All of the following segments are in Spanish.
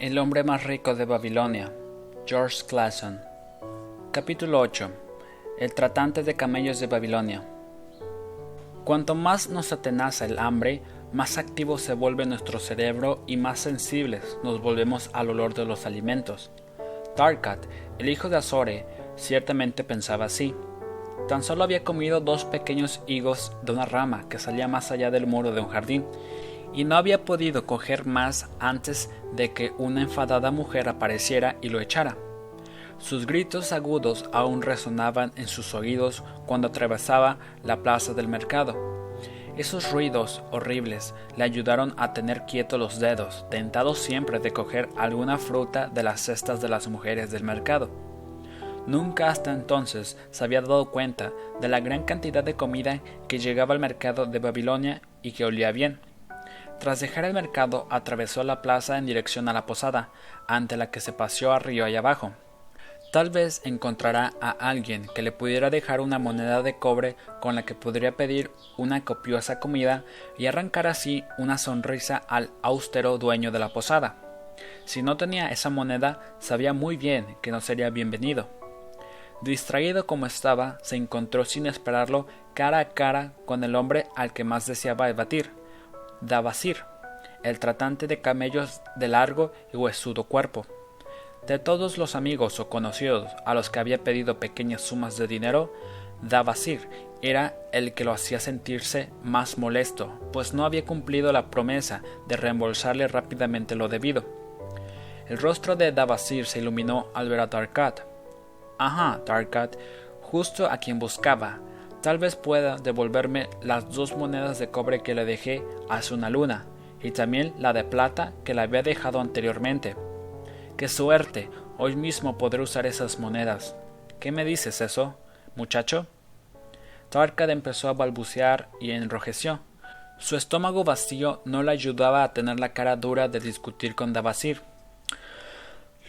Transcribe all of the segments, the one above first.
El hombre más rico de Babilonia, George Clason. Capítulo 8. El tratante de camellos de Babilonia. Cuanto más nos atenaza el hambre, más activo se vuelve nuestro cerebro y más sensibles nos volvemos al olor de los alimentos. Tarkat, el hijo de Azore, ciertamente pensaba así. Tan solo había comido dos pequeños higos de una rama que salía más allá del muro de un jardín, y no había podido coger más antes de que una enfadada mujer apareciera y lo echara. Sus gritos agudos aún resonaban en sus oídos cuando atravesaba la plaza del mercado. Esos ruidos horribles le ayudaron a tener quietos los dedos, tentado siempre de coger alguna fruta de las cestas de las mujeres del mercado. Nunca hasta entonces se había dado cuenta de la gran cantidad de comida que llegaba al mercado de Babilonia y que olía bien. Tras dejar el mercado, atravesó la plaza en dirección a la posada, ante la que se paseó arriba y abajo. Tal vez encontrará a alguien que le pudiera dejar una moneda de cobre con la que podría pedir una copiosa comida y arrancar así una sonrisa al austero dueño de la posada. Si no tenía esa moneda, sabía muy bien que no sería bienvenido. Distraído como estaba, se encontró sin esperarlo cara a cara con el hombre al que más deseaba batir. Dabasir, el tratante de camellos de largo y huesudo cuerpo. De todos los amigos o conocidos a los que había pedido pequeñas sumas de dinero, Dabasir era el que lo hacía sentirse más molesto, pues no había cumplido la promesa de reembolsarle rápidamente lo debido. El rostro de Dabasir se iluminó al ver a Tarkat. Ajá, Tarkat, justo a quien buscaba, Tal vez pueda devolverme las dos monedas de cobre que le dejé hace una luna, y también la de plata que le había dejado anteriormente. ¡Qué suerte! Hoy mismo podré usar esas monedas. ¿Qué me dices eso, muchacho? Tarkad empezó a balbucear y enrojeció. Su estómago vacío no le ayudaba a tener la cara dura de discutir con Davasir.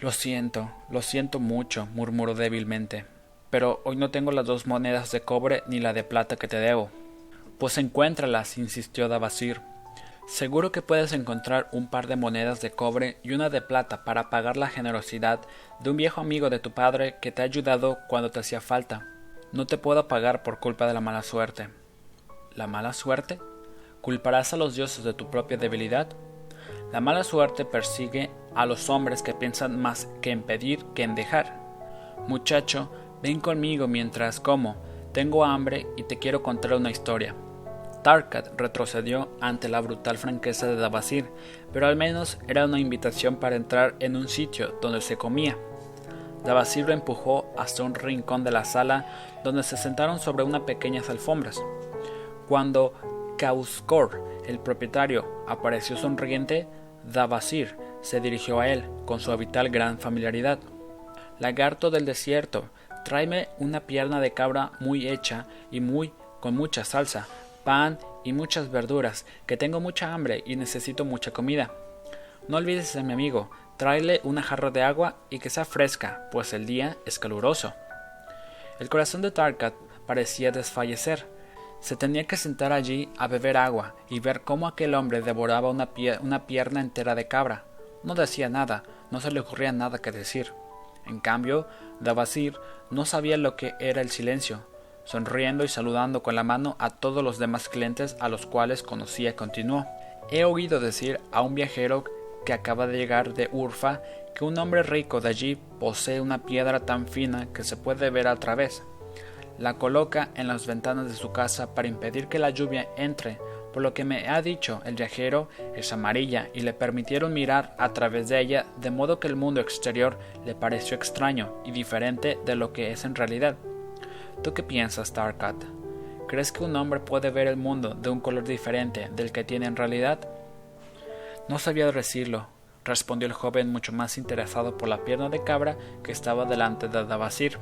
Lo siento, lo siento mucho, murmuró débilmente pero hoy no tengo las dos monedas de cobre ni la de plata que te debo. Pues encuéntralas, insistió Davasir. Seguro que puedes encontrar un par de monedas de cobre y una de plata para pagar la generosidad de un viejo amigo de tu padre que te ha ayudado cuando te hacía falta. No te puedo pagar por culpa de la mala suerte. ¿La mala suerte? ¿Culparás a los dioses de tu propia debilidad? La mala suerte persigue a los hombres que piensan más que en pedir que en dejar. Muchacho, Ven conmigo mientras como. Tengo hambre y te quiero contar una historia. Tarkat retrocedió ante la brutal franqueza de Dabasir, pero al menos era una invitación para entrar en un sitio donde se comía. Dabasir lo empujó hasta un rincón de la sala donde se sentaron sobre unas pequeñas alfombras. Cuando Kauskor, el propietario, apareció sonriente, Dabasir se dirigió a él con su habitual gran familiaridad. Lagarto del desierto, Tráeme una pierna de cabra muy hecha y muy con mucha salsa, pan y muchas verduras, que tengo mucha hambre y necesito mucha comida. No olvides a mi amigo, tráele una jarra de agua y que sea fresca, pues el día es caluroso. El corazón de Tarkat parecía desfallecer. Se tenía que sentar allí a beber agua y ver cómo aquel hombre devoraba una, una pierna entera de cabra. No decía nada, no se le ocurría nada que decir. En cambio, Davasir no sabía lo que era el silencio, sonriendo y saludando con la mano a todos los demás clientes a los cuales conocía continuó. He oído decir a un viajero que acaba de llegar de Urfa que un hombre rico de allí posee una piedra tan fina que se puede ver a través. La coloca en las ventanas de su casa para impedir que la lluvia entre por lo que me ha dicho el viajero es amarilla y le permitieron mirar a través de ella de modo que el mundo exterior le pareció extraño y diferente de lo que es en realidad. ¿Tú qué piensas, Tarkat? ¿Crees que un hombre puede ver el mundo de un color diferente del que tiene en realidad? No sabía decirlo, respondió el joven mucho más interesado por la pierna de cabra que estaba delante de Dabasir.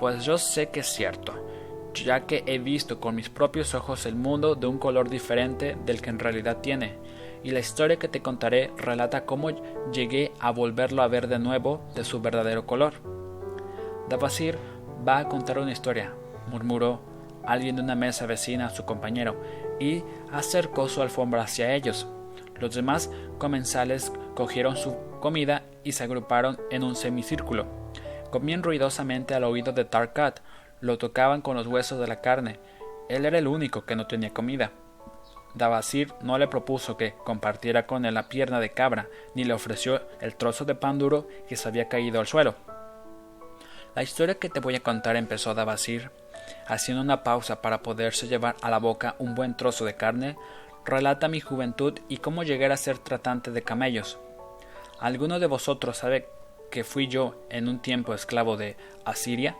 Pues yo sé que es cierto ya que he visto con mis propios ojos el mundo de un color diferente del que en realidad tiene, y la historia que te contaré relata cómo llegué a volverlo a ver de nuevo de su verdadero color. Davasir va a contar una historia, murmuró alguien de una mesa vecina a su compañero, y acercó su alfombra hacia ellos. Los demás comensales cogieron su comida y se agruparon en un semicírculo. Comían ruidosamente al oído de Tarkat, lo tocaban con los huesos de la carne. Él era el único que no tenía comida. Dabasir no le propuso que compartiera con él la pierna de cabra, ni le ofreció el trozo de pan duro que se había caído al suelo. La historia que te voy a contar empezó Dabasir, haciendo una pausa para poderse llevar a la boca un buen trozo de carne, relata mi juventud y cómo llegué a ser tratante de camellos. ¿Alguno de vosotros sabe que fui yo en un tiempo esclavo de Asiria?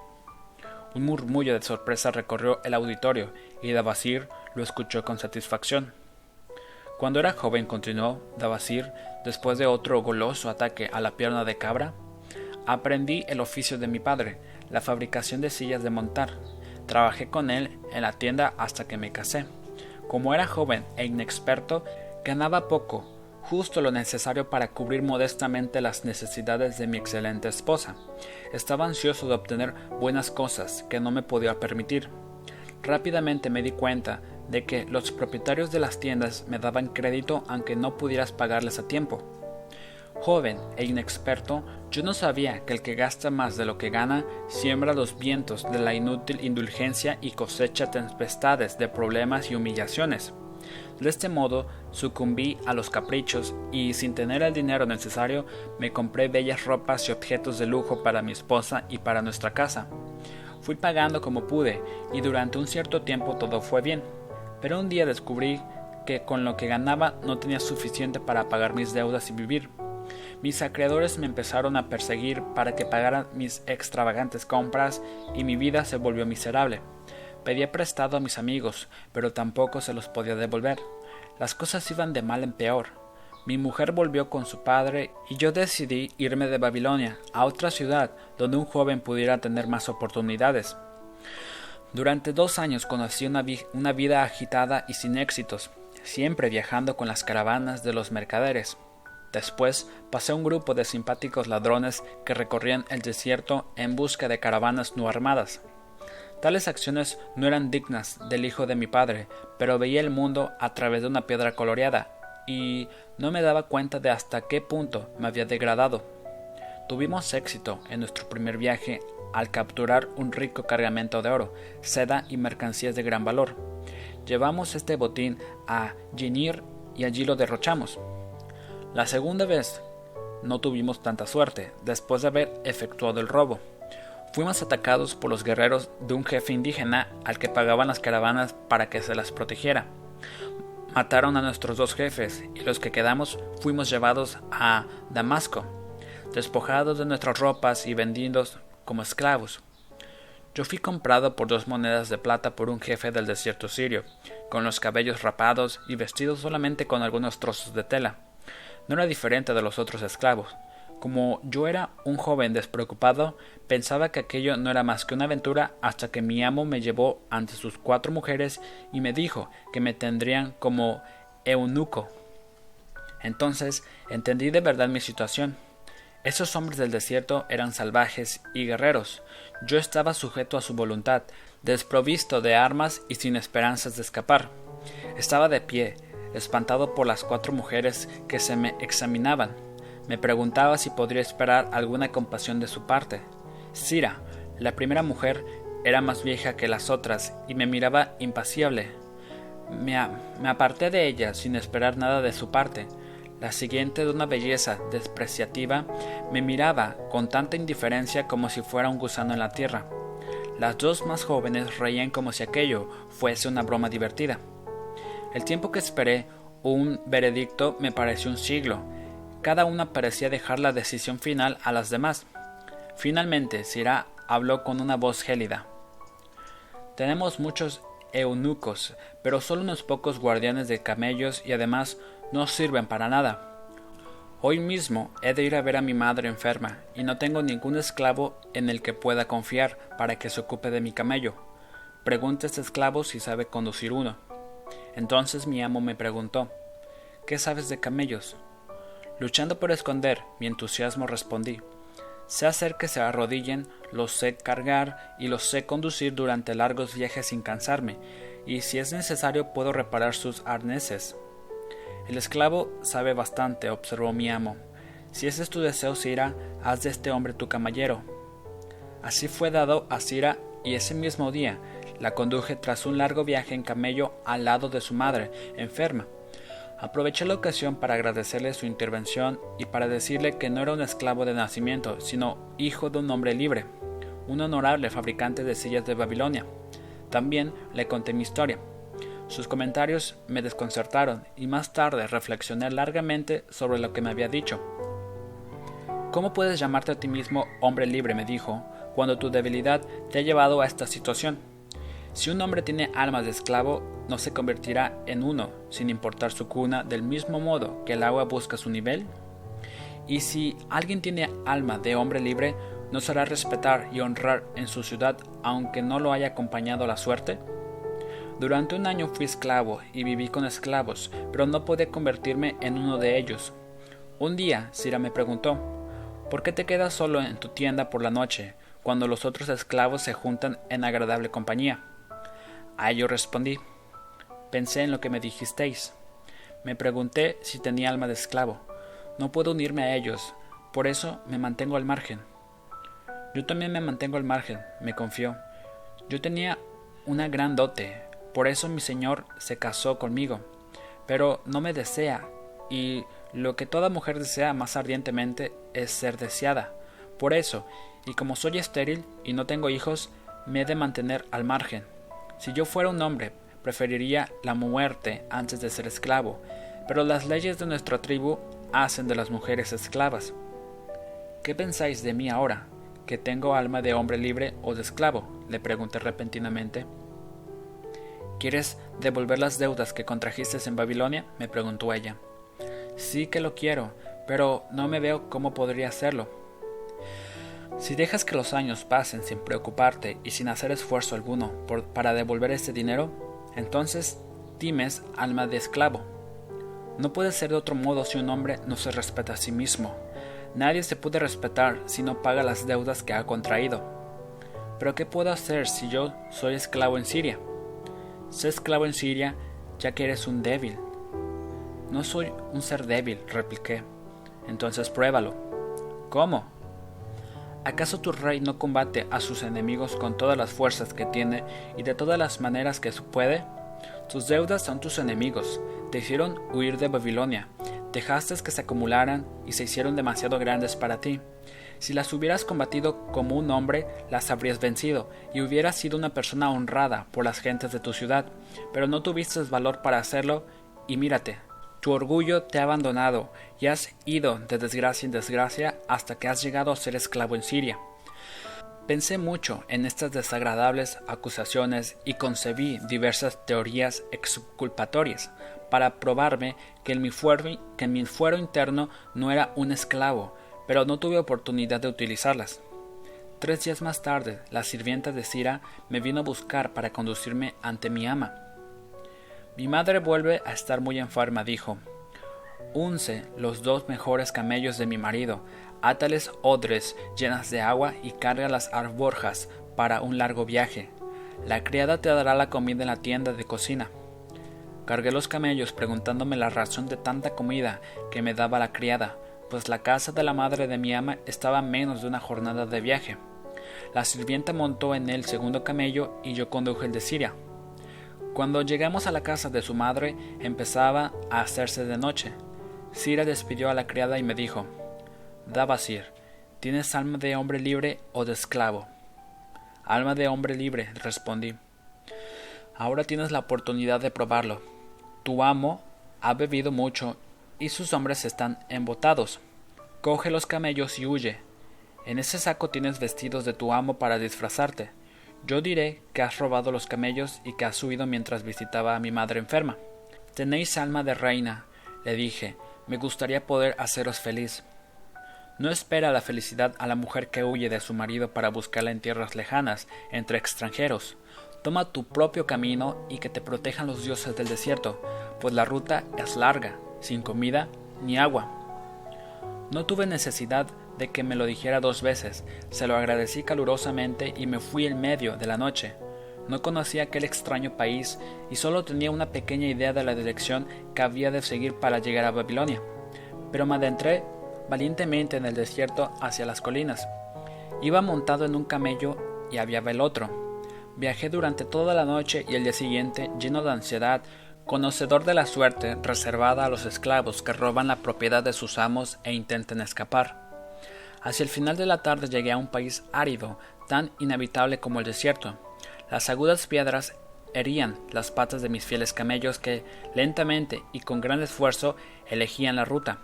Un murmullo de sorpresa recorrió el auditorio y Dabasir lo escuchó con satisfacción. Cuando era joven, continuó Dabasir, después de otro goloso ataque a la pierna de cabra, aprendí el oficio de mi padre, la fabricación de sillas de montar. Trabajé con él en la tienda hasta que me casé. Como era joven e inexperto, ganaba poco, justo lo necesario para cubrir modestamente las necesidades de mi excelente esposa. Estaba ansioso de obtener buenas cosas que no me podía permitir. Rápidamente me di cuenta de que los propietarios de las tiendas me daban crédito aunque no pudieras pagarles a tiempo. Joven e inexperto, yo no sabía que el que gasta más de lo que gana siembra los vientos de la inútil indulgencia y cosecha tempestades de problemas y humillaciones. De este modo sucumbí a los caprichos y sin tener el dinero necesario me compré bellas ropas y objetos de lujo para mi esposa y para nuestra casa. Fui pagando como pude y durante un cierto tiempo todo fue bien. Pero un día descubrí que con lo que ganaba no tenía suficiente para pagar mis deudas y vivir. Mis acreedores me empezaron a perseguir para que pagara mis extravagantes compras y mi vida se volvió miserable. Pedía prestado a mis amigos, pero tampoco se los podía devolver. Las cosas iban de mal en peor. Mi mujer volvió con su padre y yo decidí irme de Babilonia a otra ciudad donde un joven pudiera tener más oportunidades. Durante dos años conocí una, una vida agitada y sin éxitos, siempre viajando con las caravanas de los mercaderes. Después pasé un grupo de simpáticos ladrones que recorrían el desierto en busca de caravanas no armadas. Tales acciones no eran dignas del hijo de mi padre, pero veía el mundo a través de una piedra coloreada, y no me daba cuenta de hasta qué punto me había degradado. Tuvimos éxito en nuestro primer viaje al capturar un rico cargamento de oro, seda y mercancías de gran valor. Llevamos este botín a Ginir y allí lo derrochamos. La segunda vez no tuvimos tanta suerte, después de haber efectuado el robo. Fuimos atacados por los guerreros de un jefe indígena al que pagaban las caravanas para que se las protegiera. Mataron a nuestros dos jefes y los que quedamos fuimos llevados a Damasco, despojados de nuestras ropas y vendidos como esclavos. Yo fui comprado por dos monedas de plata por un jefe del desierto sirio, con los cabellos rapados y vestido solamente con algunos trozos de tela no era diferente de los otros esclavos. Como yo era un joven despreocupado, pensaba que aquello no era más que una aventura hasta que mi amo me llevó ante sus cuatro mujeres y me dijo que me tendrían como eunuco. Entonces entendí de verdad mi situación. Esos hombres del desierto eran salvajes y guerreros. Yo estaba sujeto a su voluntad, desprovisto de armas y sin esperanzas de escapar. Estaba de pie, espantado por las cuatro mujeres que se me examinaban. Me preguntaba si podría esperar alguna compasión de su parte. Sira, la primera mujer, era más vieja que las otras y me miraba impasible. Me, me aparté de ella sin esperar nada de su parte. La siguiente, de una belleza despreciativa, me miraba con tanta indiferencia como si fuera un gusano en la tierra. Las dos más jóvenes reían como si aquello fuese una broma divertida. El tiempo que esperé un veredicto me pareció un siglo. Cada una parecía dejar la decisión final a las demás. Finalmente, Sira habló con una voz gélida. Tenemos muchos eunucos, pero solo unos pocos guardianes de camellos y además no sirven para nada. Hoy mismo he de ir a ver a mi madre enferma y no tengo ningún esclavo en el que pueda confiar para que se ocupe de mi camello. Pregunta a este esclavo si sabe conducir uno. Entonces mi amo me preguntó ¿Qué sabes de camellos? Luchando por esconder mi entusiasmo respondí Sé hacer que se arrodillen, los sé cargar y los sé conducir durante largos viajes sin cansarme, y si es necesario puedo reparar sus arneses. El esclavo sabe bastante, observó mi amo, Si ese es tu deseo, Sira, haz de este hombre tu caballero. Así fue dado a Sira, y ese mismo día la conduje tras un largo viaje en camello al lado de su madre, enferma. Aproveché la ocasión para agradecerle su intervención y para decirle que no era un esclavo de nacimiento, sino hijo de un hombre libre, un honorable fabricante de sillas de Babilonia. También le conté mi historia. Sus comentarios me desconcertaron y más tarde reflexioné largamente sobre lo que me había dicho. ¿Cómo puedes llamarte a ti mismo hombre libre? me dijo, cuando tu debilidad te ha llevado a esta situación. Si un hombre tiene alma de esclavo, no se convertirá en uno, sin importar su cuna, del mismo modo que el agua busca su nivel. Y si alguien tiene alma de hombre libre, ¿no será respetar y honrar en su ciudad aunque no lo haya acompañado la suerte? Durante un año fui esclavo y viví con esclavos, pero no pude convertirme en uno de ellos. Un día, Sira me preguntó, ¿por qué te quedas solo en tu tienda por la noche, cuando los otros esclavos se juntan en agradable compañía? A ello respondí, pensé en lo que me dijisteis. Me pregunté si tenía alma de esclavo. No puedo unirme a ellos, por eso me mantengo al margen. Yo también me mantengo al margen, me confió. Yo tenía una gran dote, por eso mi señor se casó conmigo, pero no me desea, y lo que toda mujer desea más ardientemente es ser deseada. Por eso, y como soy estéril y no tengo hijos, me he de mantener al margen. Si yo fuera un hombre, preferiría la muerte antes de ser esclavo, pero las leyes de nuestra tribu hacen de las mujeres esclavas. ¿Qué pensáis de mí ahora? ¿Que tengo alma de hombre libre o de esclavo? le pregunté repentinamente. ¿Quieres devolver las deudas que contrajiste en Babilonia? me preguntó ella. Sí que lo quiero, pero no me veo cómo podría hacerlo. Si dejas que los años pasen sin preocuparte y sin hacer esfuerzo alguno para devolver este dinero, entonces times alma de esclavo. No puede ser de otro modo si un hombre no se respeta a sí mismo. Nadie se puede respetar si no paga las deudas que ha contraído. Pero ¿qué puedo hacer si yo soy esclavo en Siria? Sé esclavo en Siria ya que eres un débil. No soy un ser débil, repliqué. Entonces pruébalo. ¿Cómo? ¿Acaso tu rey no combate a sus enemigos con todas las fuerzas que tiene y de todas las maneras que puede? Tus deudas son tus enemigos, te hicieron huir de Babilonia, dejaste que se acumularan y se hicieron demasiado grandes para ti. Si las hubieras combatido como un hombre, las habrías vencido y hubieras sido una persona honrada por las gentes de tu ciudad, pero no tuviste valor para hacerlo y mírate, tu orgullo te ha abandonado y has ido de desgracia en desgracia hasta que has llegado a ser esclavo en Siria. Pensé mucho en estas desagradables acusaciones y concebí diversas teorías exculpatorias para probarme que en mi fuero, que en mi fuero interno no era un esclavo, pero no tuve oportunidad de utilizarlas. Tres días más tarde, la sirvienta de Sira me vino a buscar para conducirme ante mi ama. Mi madre vuelve a estar muy enferma, dijo. Unce los dos mejores camellos de mi marido, átales odres llenas de agua y carga las arborjas para un largo viaje. La criada te dará la comida en la tienda de cocina. Cargué los camellos preguntándome la razón de tanta comida que me daba la criada, pues la casa de la madre de mi ama estaba a menos de una jornada de viaje. La sirvienta montó en el segundo camello y yo conduje el de Siria. Cuando llegamos a la casa de su madre, empezaba a hacerse de noche. Sira despidió a la criada y me dijo, Dabasir, ¿tienes alma de hombre libre o de esclavo? Alma de hombre libre, respondí. Ahora tienes la oportunidad de probarlo. Tu amo ha bebido mucho y sus hombres están embotados. Coge los camellos y huye. En ese saco tienes vestidos de tu amo para disfrazarte. Yo diré que has robado los camellos y que has huido mientras visitaba a mi madre enferma. Tenéis alma de reina, le dije, me gustaría poder haceros feliz. No espera la felicidad a la mujer que huye de su marido para buscarla en tierras lejanas, entre extranjeros. Toma tu propio camino y que te protejan los dioses del desierto, pues la ruta es larga, sin comida ni agua. No tuve necesidad de que me lo dijera dos veces, se lo agradecí calurosamente y me fui en medio de la noche. No conocía aquel extraño país y solo tenía una pequeña idea de la dirección que había de seguir para llegar a Babilonia. Pero me adentré valientemente en el desierto hacia las colinas. Iba montado en un camello y había el otro. Viajé durante toda la noche y el día siguiente, lleno de ansiedad, conocedor de la suerte reservada a los esclavos que roban la propiedad de sus amos e intenten escapar. Hacia el final de la tarde llegué a un país árido, tan inhabitable como el desierto. Las agudas piedras herían las patas de mis fieles camellos que, lentamente y con gran esfuerzo, elegían la ruta.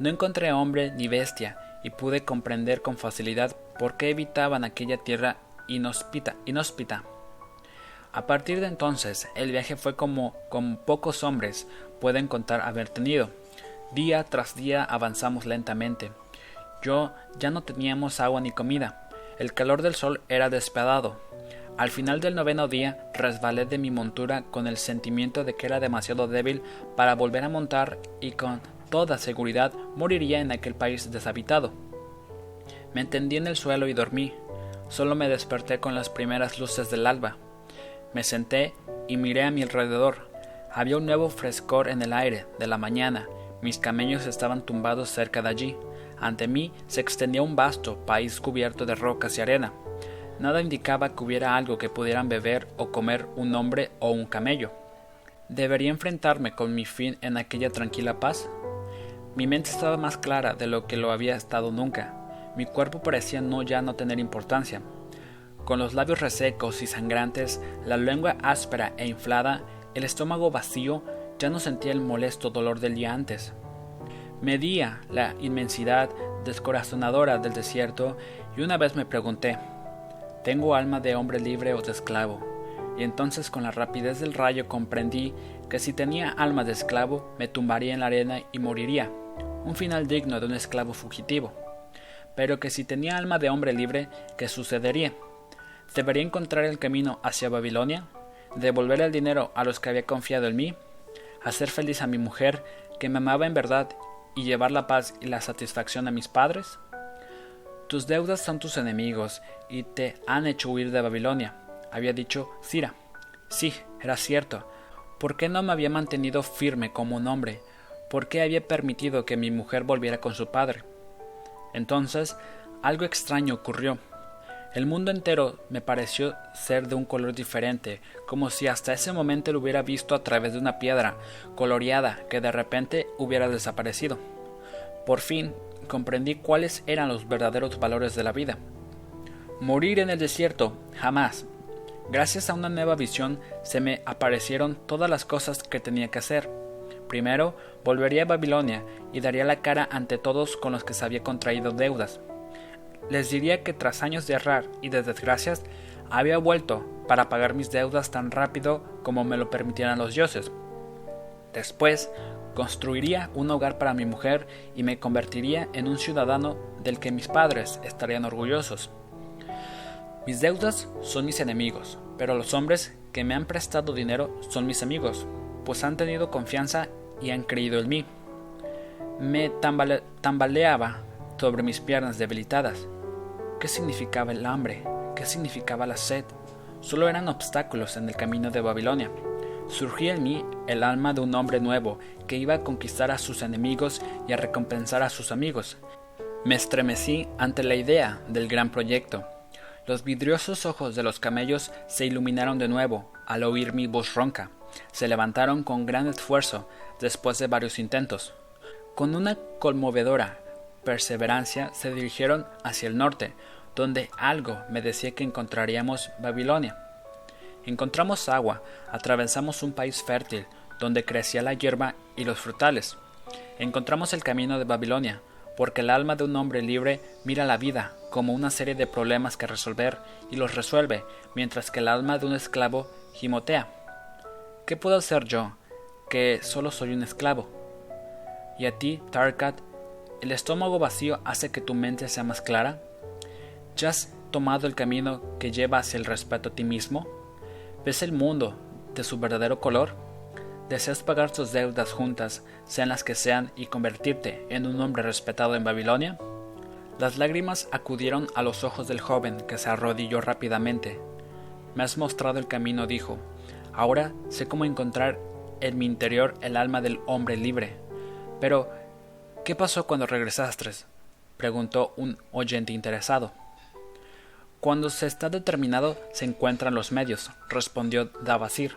No encontré hombre ni bestia, y pude comprender con facilidad por qué evitaban aquella tierra inhóspita. inhóspita. A partir de entonces, el viaje fue como con pocos hombres pueden contar haber tenido. Día tras día avanzamos lentamente. Yo ya no teníamos agua ni comida. El calor del sol era despiadado. Al final del noveno día resbalé de mi montura con el sentimiento de que era demasiado débil para volver a montar y con toda seguridad moriría en aquel país deshabitado. Me tendí en el suelo y dormí. Solo me desperté con las primeras luces del alba. Me senté y miré a mi alrededor. Había un nuevo frescor en el aire de la mañana. Mis camellos estaban tumbados cerca de allí. Ante mí se extendía un vasto país cubierto de rocas y arena. Nada indicaba que hubiera algo que pudieran beber o comer un hombre o un camello. ¿Debería enfrentarme con mi fin en aquella tranquila paz? Mi mente estaba más clara de lo que lo había estado nunca. Mi cuerpo parecía no ya no tener importancia. Con los labios resecos y sangrantes, la lengua áspera e inflada, el estómago vacío, ya no sentía el molesto dolor del día antes. Medía la inmensidad descorazonadora del desierto y una vez me pregunté, ¿tengo alma de hombre libre o de esclavo? Y entonces con la rapidez del rayo comprendí que si tenía alma de esclavo me tumbaría en la arena y moriría, un final digno de un esclavo fugitivo. Pero que si tenía alma de hombre libre, ¿qué sucedería? ¿Debería encontrar el camino hacia Babilonia? ¿Devolver el dinero a los que había confiado en mí? ¿Hacer feliz a mi mujer, que me amaba en verdad y llevar la paz y la satisfacción a mis padres? Tus deudas son tus enemigos y te han hecho huir de Babilonia, había dicho Cira. Sí, era cierto. ¿Por qué no me había mantenido firme como un hombre? ¿Por qué había permitido que mi mujer volviera con su padre? Entonces, algo extraño ocurrió. El mundo entero me pareció ser de un color diferente, como si hasta ese momento lo hubiera visto a través de una piedra coloreada que de repente hubiera desaparecido. Por fin comprendí cuáles eran los verdaderos valores de la vida. Morir en el desierto, jamás. Gracias a una nueva visión se me aparecieron todas las cosas que tenía que hacer. Primero, volvería a Babilonia y daría la cara ante todos con los que se había contraído deudas les diría que tras años de errar y de desgracias, había vuelto para pagar mis deudas tan rápido como me lo permitieran los dioses. Después, construiría un hogar para mi mujer y me convertiría en un ciudadano del que mis padres estarían orgullosos. Mis deudas son mis enemigos, pero los hombres que me han prestado dinero son mis amigos, pues han tenido confianza y han creído en mí. Me tambaleaba sobre mis piernas debilitadas ¿Qué significaba el hambre? ¿Qué significaba la sed? Solo eran obstáculos en el camino de Babilonia. Surgía en mí el alma de un hombre nuevo que iba a conquistar a sus enemigos y a recompensar a sus amigos. Me estremecí ante la idea del gran proyecto. Los vidriosos ojos de los camellos se iluminaron de nuevo al oír mi voz ronca. Se levantaron con gran esfuerzo después de varios intentos. Con una conmovedora perseverancia se dirigieron hacia el norte, donde algo me decía que encontraríamos Babilonia. Encontramos agua, atravesamos un país fértil, donde crecía la hierba y los frutales. Encontramos el camino de Babilonia, porque el alma de un hombre libre mira la vida como una serie de problemas que resolver y los resuelve, mientras que el alma de un esclavo gimotea. ¿Qué puedo hacer yo, que solo soy un esclavo? Y a ti, Tarkat, ¿El estómago vacío hace que tu mente sea más clara? ¿Ya has tomado el camino que lleva hacia el respeto a ti mismo? ¿Ves el mundo de su verdadero color? ¿Deseas pagar tus deudas juntas, sean las que sean, y convertirte en un hombre respetado en Babilonia? Las lágrimas acudieron a los ojos del joven, que se arrodilló rápidamente. Me has mostrado el camino, dijo. Ahora sé cómo encontrar en mi interior el alma del hombre libre. Pero, ¿Qué pasó cuando regresaste? preguntó un oyente interesado. Cuando se está determinado se encuentran los medios, respondió Davasir.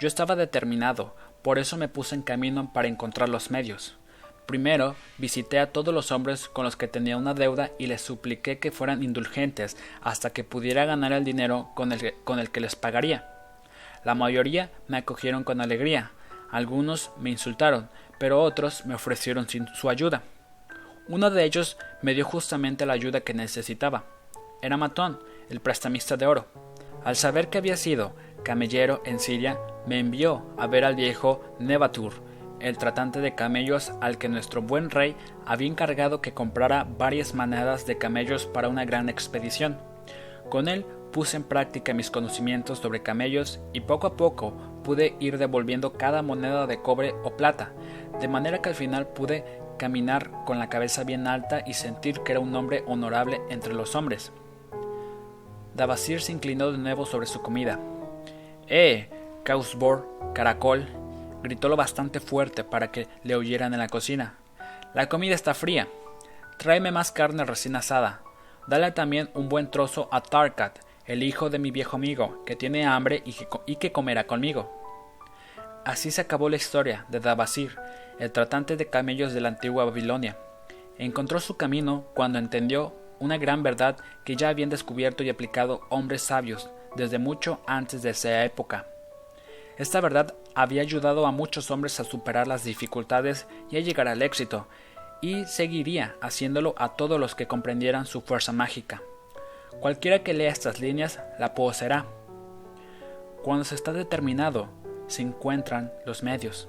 Yo estaba determinado, por eso me puse en camino para encontrar los medios. Primero visité a todos los hombres con los que tenía una deuda y les supliqué que fueran indulgentes hasta que pudiera ganar el dinero con el, que, con el que les pagaría. La mayoría me acogieron con alegría, algunos me insultaron, pero otros me ofrecieron su ayuda. Uno de ellos me dio justamente la ayuda que necesitaba. Era Matón, el prestamista de oro. Al saber que había sido camellero en Siria, me envió a ver al viejo Nebatur, el tratante de camellos al que nuestro buen rey había encargado que comprara varias manadas de camellos para una gran expedición. Con él puse en práctica mis conocimientos sobre camellos y poco a poco pude ir devolviendo cada moneda de cobre o plata, de manera que al final pude caminar con la cabeza bien alta y sentir que era un hombre honorable entre los hombres. Davasir se inclinó de nuevo sobre su comida. ¡Eh! Causbor, caracol, gritó lo bastante fuerte para que le oyeran en la cocina. La comida está fría. Tráeme más carne recién asada. Dale también un buen trozo a Tarkat, el hijo de mi viejo amigo, que tiene hambre y que, comerá conmigo. Así se acabó la historia de Dabasir, el tratante de camellos de la antigua Babilonia. Encontró su camino cuando entendió una gran verdad que ya habían descubierto y aplicado hombres sabios desde mucho antes de esa época. Esta verdad había ayudado a muchos hombres a superar las dificultades y a llegar al éxito, y seguiría haciéndolo a todos los que comprendieran su fuerza mágica. Cualquiera que lea estas líneas la poseerá. Cuando se está determinado, se encuentran los medios.